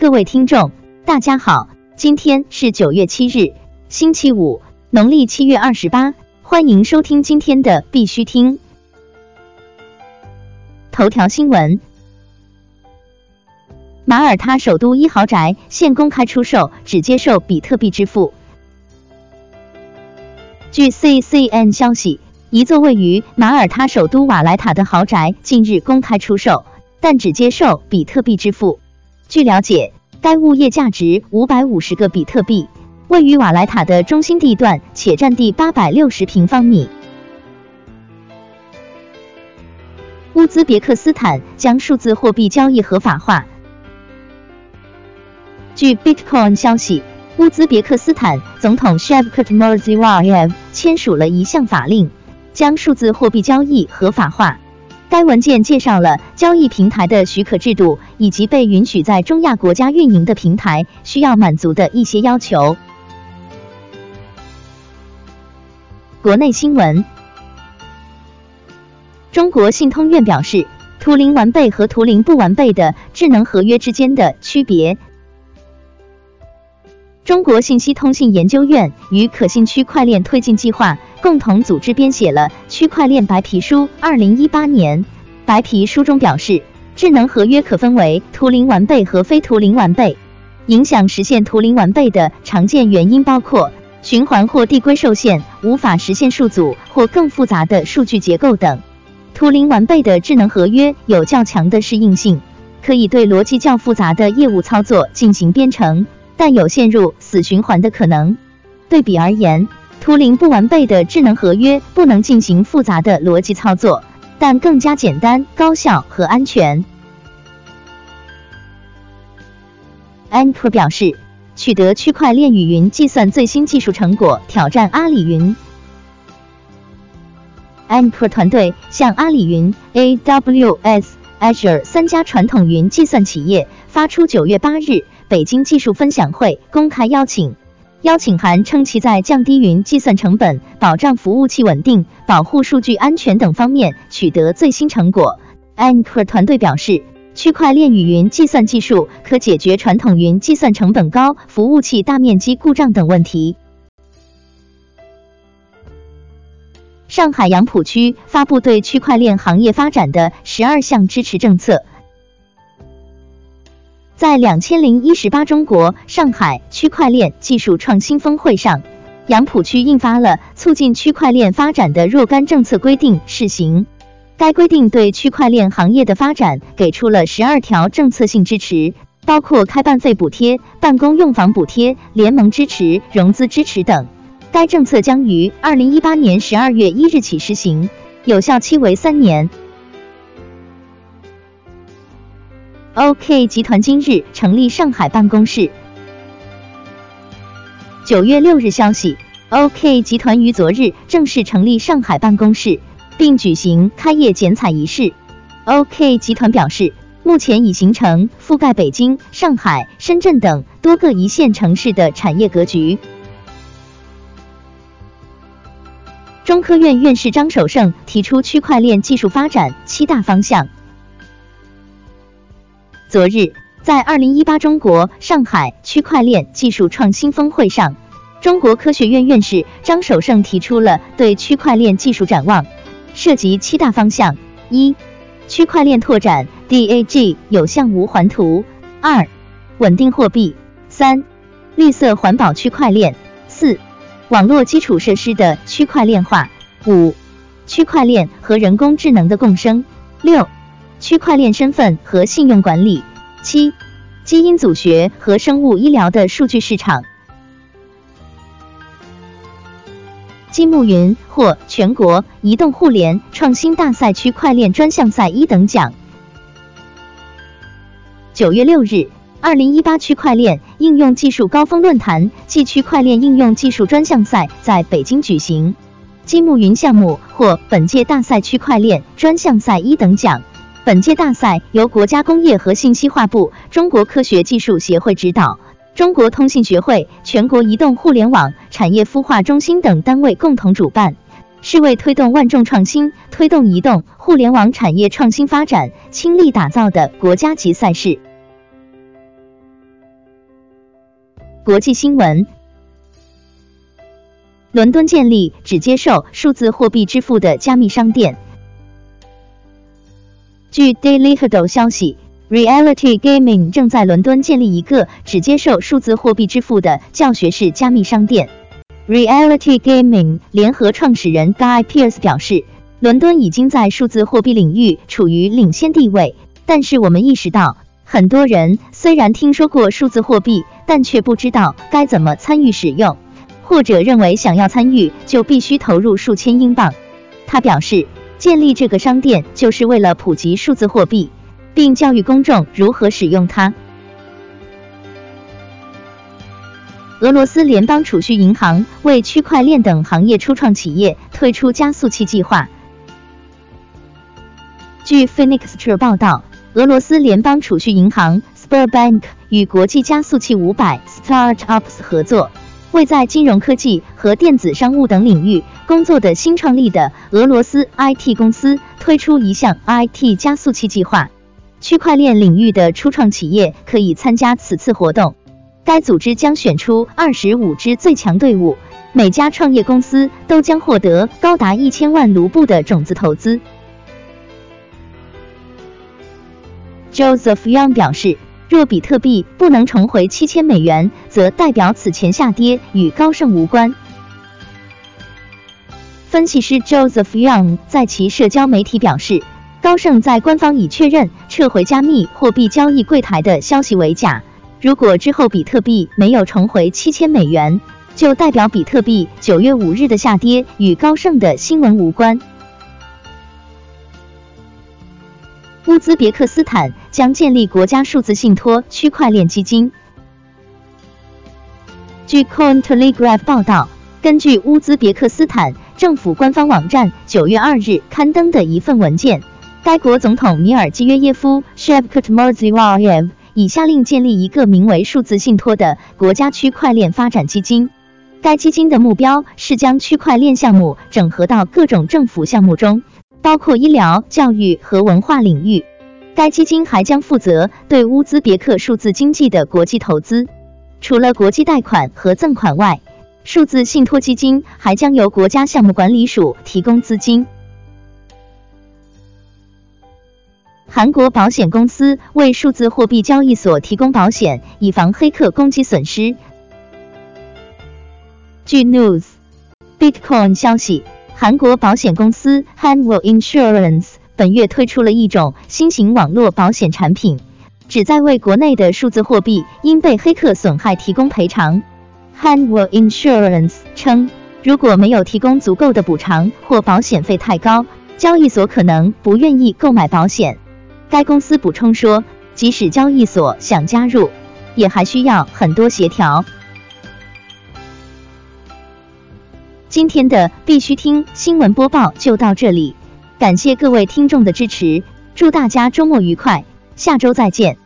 各位听众，大家好，今天是九月七日，星期五，农历七月二十八，欢迎收听今天的必须听。头条新闻：马耳他首都一豪宅现公开出售，只接受比特币支付。据 CCN 消息，一座位于马耳他首都瓦莱塔的豪宅近日公开出售，但只接受比特币支付。据了解，该物业价值五百五十个比特币，位于瓦莱塔的中心地段，且占地八百六十平方米。乌兹别克斯坦将数字货币交易合法化。据 Bitcoin 消息，乌兹别克斯坦总统 Shavkat Mirziyoyev 签署了一项法令，将数字货币交易合法化。该文件介绍了交易平台的许可制度，以及被允许在中亚国家运营的平台需要满足的一些要求。国内新闻：中国信通院表示，图灵完备和图灵不完备的智能合约之间的区别。中国信息通信研究院与可信区块链推进计划。共同组织编写了《区块链白皮书》。二零一八年白皮书中表示，智能合约可分为图灵完备和非图灵完备。影响实现图灵完备的常见原因包括循环或递归受限，无法实现数组或更复杂的数据结构等。图灵完备的智能合约有较强的适应性，可以对逻辑较复杂的业务操作进行编程，但有陷入死循环的可能。对比而言。图灵不完备的智能合约不能进行复杂的逻辑操作，但更加简单、高效和安全。a n c o r 表示，取得区块链与云计算最新技术成果，挑战阿里云。a n c o r 团队向阿里云、AWS、Azure 三家传统云计算企业发出九月八日北京技术分享会公开邀请。邀请函称，其在降低云计算成本、保障服务器稳定、保护数据安全等方面取得最新成果。Anchor 团队表示，区块链与云计算技术可解决传统云计算成本高、服务器大面积故障等问题。上海杨浦区发布对区块链行业发展的十二项支持政策。在两千零一十八中国上海区块链技术创新峰会上，杨浦区印发了促进区块链发展的若干政策规定试行。该规定对区块链行业的发展给出了十二条政策性支持，包括开办费补贴、办公用房补贴、联盟支持、融资支持等。该政策将于二零一八年十二月一日起实行，有效期为三年。OK 集团今日成立上海办公室。九月六日消息，OK 集团于昨日正式成立上海办公室，并举行开业剪彩仪式。OK 集团表示，目前已形成覆盖北京、上海、深圳等多个一线城市的产业格局。中科院院士张守胜提出区块链技术发展七大方向。昨日，在二零一八中国上海区块链技术创新峰会上，中国科学院院士张守胜提出了对区块链技术展望，涉及七大方向：一、区块链拓展 DAG 有向无环图；二、稳定货币；三、绿色环保区块链；四、网络基础设施的区块链化；五、区块链和人工智能的共生；六。区块链身份和信用管理。七、基因组学和生物医疗的数据市场。金木云获全国移动互联创新大赛区块链专项赛一等奖。九月六日，二零一八区块链应用技术高峰论坛暨区块链应用技术专项赛在北京举行。金木云项目获本届大赛区块链专项赛一等奖。本届大赛由国家工业和信息化部、中国科学技术协会指导，中国通信学会、全国移动互联网产业孵化中心等单位共同主办，是为推动万众创新、推动移动互联网产业创新发展倾力打造的国家级赛事。国际新闻：伦敦建立只接受数字货币支付的加密商店。据 Daily Huddle 消息，Reality Gaming 正在伦敦建立一个只接受数字货币支付的教学式加密商店。Reality Gaming 联合创始人 Guy Pearce 表示，伦敦已经在数字货币领域处于领先地位，但是我们意识到，很多人虽然听说过数字货币，但却不知道该怎么参与使用，或者认为想要参与就必须投入数千英镑。他表示。建立这个商店就是为了普及数字货币，并教育公众如何使用它。俄罗斯联邦储蓄银行为区块链等行业初创企业推出加速器计划。据 Phoenix True 报道，俄罗斯联邦储蓄银行 Sberbank 与国际加速器五百 Startups 合作。为在金融科技和电子商务等领域工作的新创立的俄罗斯 IT 公司推出一项 IT 加速器计划，区块链领域的初创企业可以参加此次活动。该组织将选出二十五支最强队伍，每家创业公司都将获得高达一千万卢布的种子投资。Joseph Young 表示。若比特币不能重回七千美元，则代表此前下跌与高盛无关。分析师 Joseph Young 在其社交媒体表示，高盛在官方已确认撤回加密货币交易柜台的消息为假。如果之后比特币没有重回七千美元，就代表比特币九月五日的下跌与高盛的新闻无关。乌兹别克斯坦将建立国家数字信托区块链基金。据 Cointelegraph 报道，根据乌兹别克斯坦政府官方网站九月二日刊登的一份文件，该国总统米尔基约耶夫 Shavkat Mirziyoyev 已下令建立一个名为“数字信托”的国家区块链发展基金。该基金的目标是将区块链项目整合到各种政府项目中。包括医疗、教育和文化领域。该基金还将负责对乌兹别克数字经济的国际投资。除了国际贷款和赠款外，数字信托基金还将由国家项目管理署提供资金。韩国保险公司为数字货币交易所提供保险，以防黑客攻击损失。据 News Bitcoin 消息。韩国保险公司 Hanwell Insurance 本月推出了一种新型网络保险产品，旨在为国内的数字货币因被黑客损害提供赔偿。Hanwha Insurance 称，如果没有提供足够的补偿或保险费太高，交易所可能不愿意购买保险。该公司补充说，即使交易所想加入，也还需要很多协调。今天的必须听新闻播报就到这里，感谢各位听众的支持，祝大家周末愉快，下周再见。